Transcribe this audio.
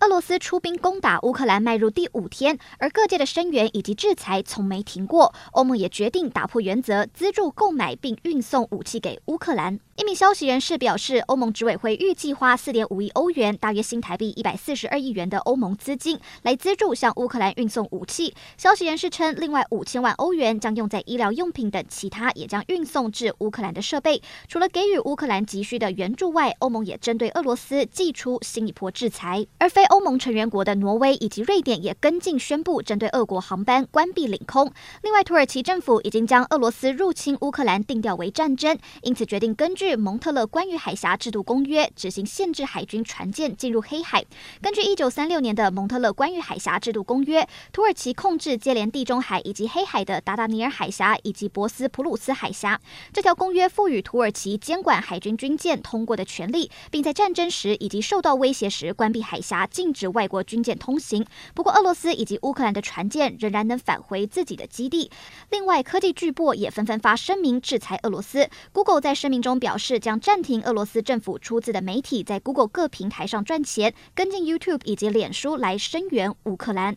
俄罗斯出兵攻打乌克兰迈入第五天，而各界的声援以及制裁从没停过。欧盟也决定打破原则，资助购买并运送武器给乌克兰。一名消息人士表示，欧盟执委会预计花四点五亿欧元（大约新台币一百四十二亿元）的欧盟资金来资助向乌克兰运送武器。消息人士称，另外五千万欧元将用在医疗用品等其他也将运送至乌克兰的设备。除了给予乌克兰急需的援助外，欧盟也针对俄罗斯祭出新一波制裁。而非欧盟成员国的挪威以及瑞典也跟进宣布，针对俄国航班关闭领空。另外，土耳其政府已经将俄罗斯入侵乌克兰定调为战争，因此决定根据。蒙特勒关于海峡制度公约执行限制海军船舰进入黑海。根据一九三六年的蒙特勒关于海峡制度公约，土耳其控制接连地中海以及黑海的达达尼尔海峡以及博斯普鲁斯海峡。这条公约赋予土耳其监管海军军舰通过的权利，并在战争时以及受到威胁时关闭海峡，禁止外国军舰通行。不过，俄罗斯以及乌克兰的船舰仍然能返回自己的基地。另外，科技巨擘也纷纷发声明制裁俄罗斯。Google 在声明中表示。将暂停俄罗斯政府出资的媒体在 Google 各平台上赚钱，跟进 YouTube 以及脸书来声援乌克兰。